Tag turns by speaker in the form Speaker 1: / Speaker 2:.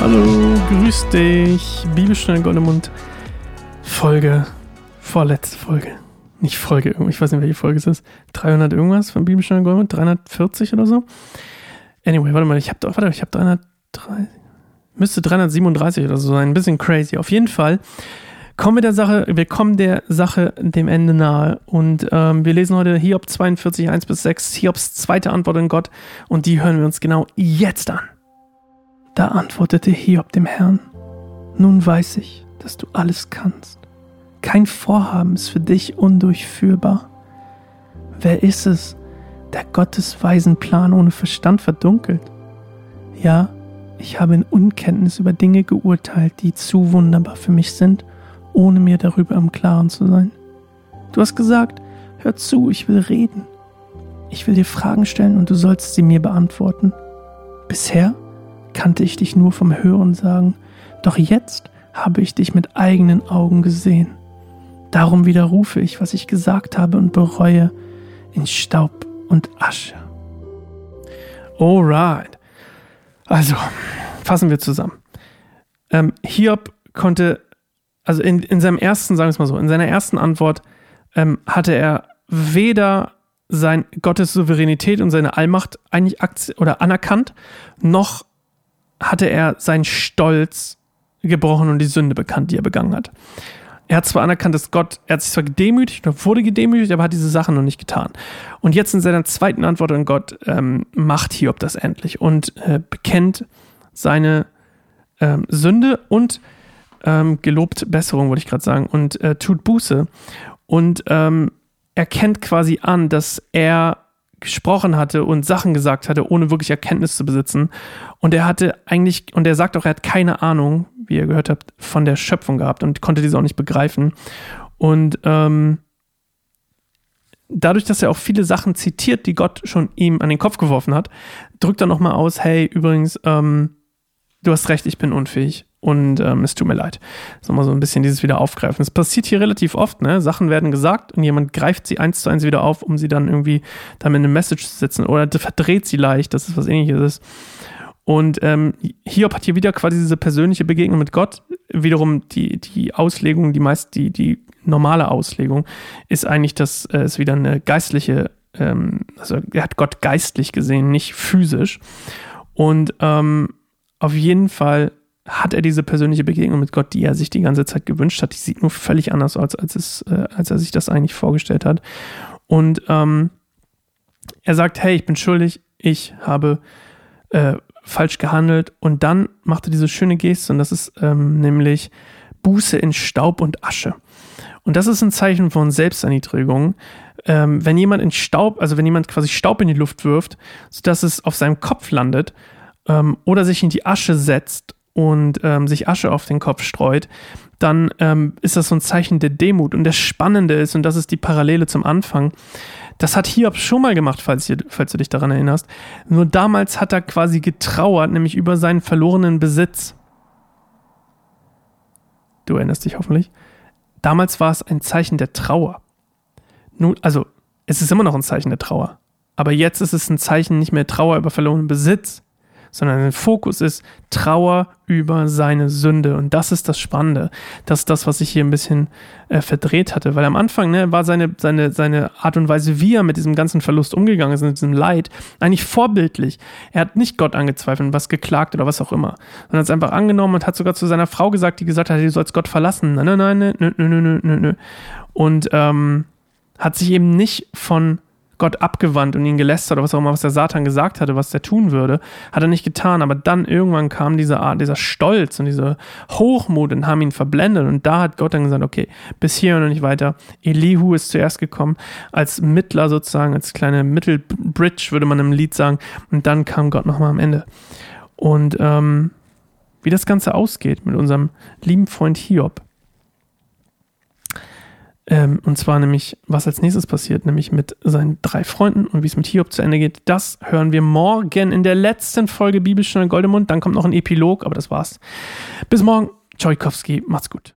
Speaker 1: Hallo, grüß dich. Bibelstunde Goldemund. Folge, vorletzte Folge. Nicht Folge, ich weiß nicht, welche Folge es ist. 300 irgendwas von Bibelstunde Goldemund? 340 oder so? Anyway, warte mal, ich habe warte, ich habe 330, müsste 337 oder so sein. Ein bisschen crazy. Auf jeden Fall kommen wir der Sache, wir kommen der Sache dem Ende nahe. Und ähm, wir lesen heute Hiob 42, 1 bis 6, Hiobs zweite Antwort an Gott. Und die hören wir uns genau jetzt an. Da antwortete Hiob dem Herrn, nun weiß ich, dass du alles kannst. Kein Vorhaben ist für dich undurchführbar. Wer ist es, der Gottes weisen Plan ohne Verstand verdunkelt? Ja, ich habe in Unkenntnis über Dinge geurteilt, die zu wunderbar für mich sind, ohne mir darüber im Klaren zu sein. Du hast gesagt, hör zu, ich will reden. Ich will dir Fragen stellen und du sollst sie mir beantworten. Bisher kannte ich dich nur vom Hören sagen, doch jetzt habe ich dich mit eigenen Augen gesehen. Darum widerrufe ich, was ich gesagt habe und bereue in Staub und Asche. Alright. Also, fassen wir zusammen. Ähm, Hiob konnte, also in, in seinem ersten, sagen wir es mal so, in seiner ersten Antwort ähm, hatte er weder sein Gottes Souveränität und seine Allmacht eigentlich oder anerkannt, noch hatte er seinen Stolz gebrochen und die Sünde bekannt, die er begangen hat. Er hat zwar anerkannt, dass Gott, er hat sich zwar gedemütigt oder wurde gedemütigt, aber hat diese Sachen noch nicht getan. Und jetzt in seiner zweiten Antwort an Gott ähm, macht Hiob das endlich und äh, bekennt seine ähm, Sünde und ähm, gelobt Besserung, wollte ich gerade sagen, und äh, tut Buße und ähm, erkennt quasi an, dass er gesprochen hatte und Sachen gesagt hatte, ohne wirklich Erkenntnis zu besitzen. Und er hatte eigentlich, und er sagt auch, er hat keine Ahnung, wie ihr gehört habt, von der Schöpfung gehabt und konnte diese auch nicht begreifen. Und ähm, dadurch, dass er auch viele Sachen zitiert, die Gott schon ihm an den Kopf geworfen hat, drückt er nochmal aus, hey, übrigens, ähm, du hast recht, ich bin unfähig und ähm, es tut mir leid. Das ist mal so ein bisschen dieses wieder aufgreifen. Es passiert hier relativ oft, ne? Sachen werden gesagt und jemand greift sie eins zu eins wieder auf, um sie dann irgendwie damit in eine Message zu setzen oder verdreht sie leicht, dass es was ähnliches ist. Und ähm, Hiob hat hier wieder quasi diese persönliche Begegnung mit Gott. Wiederum die, die Auslegung, die meist, die, die normale Auslegung ist eigentlich, dass äh, es wieder eine geistliche, ähm, also er hat Gott geistlich gesehen, nicht physisch. Und ähm, auf jeden Fall hat er diese persönliche Begegnung mit Gott, die er sich die ganze Zeit gewünscht hat. Die sieht nur völlig anders aus, als, es, äh, als er sich das eigentlich vorgestellt hat. Und ähm, er sagt, hey, ich bin schuldig, ich habe äh, falsch gehandelt. Und dann macht er diese schöne Geste und das ist ähm, nämlich Buße in Staub und Asche. Und das ist ein Zeichen von Selbsterniedrigung. Ähm, wenn jemand in Staub, also wenn jemand quasi Staub in die Luft wirft, sodass es auf seinem Kopf landet ähm, oder sich in die Asche setzt und ähm, sich Asche auf den Kopf streut, dann ähm, ist das so ein Zeichen der Demut. Und das Spannende ist, und das ist die Parallele zum Anfang, das hat Hiob schon mal gemacht, falls, ihr, falls du dich daran erinnerst. Nur damals hat er quasi getrauert, nämlich über seinen verlorenen Besitz. Du erinnerst dich hoffentlich. Damals war es ein Zeichen der Trauer. Nun, also, es ist immer noch ein Zeichen der Trauer. Aber jetzt ist es ein Zeichen nicht mehr Trauer über verlorenen Besitz, sondern sein Fokus ist Trauer über seine Sünde. Und das ist das Spannende. Das ist das, was ich hier ein bisschen äh, verdreht hatte. Weil am Anfang ne, war seine, seine, seine Art und Weise, wie er mit diesem ganzen Verlust umgegangen ist, mit diesem Leid, eigentlich vorbildlich. Er hat nicht Gott angezweifelt und was geklagt oder was auch immer, sondern hat es einfach angenommen und hat sogar zu seiner Frau gesagt, die gesagt hat, du sollst Gott verlassen. Nein, nein, nein, nein, nein, nein, nein, nein. Und ähm, hat sich eben nicht von Gott abgewandt und ihn gelästert oder was auch immer, was der Satan gesagt hatte, was er tun würde, hat er nicht getan. Aber dann irgendwann kam diese Art, dieser Stolz und diese Hochmut und haben ihn verblendet. Und da hat Gott dann gesagt, okay, bis hier und nicht weiter. Elihu ist zuerst gekommen als Mittler sozusagen, als kleine Mittelbridge, würde man im Lied sagen. Und dann kam Gott nochmal am Ende. Und ähm, wie das Ganze ausgeht mit unserem lieben Freund Hiob, ähm, und zwar nämlich, was als nächstes passiert, nämlich mit seinen drei Freunden und wie es mit Hiob zu Ende geht, das hören wir morgen in der letzten Folge Bibelstunde Goldemund. Dann kommt noch ein Epilog, aber das war's. Bis morgen. Tschojkowski, macht's gut.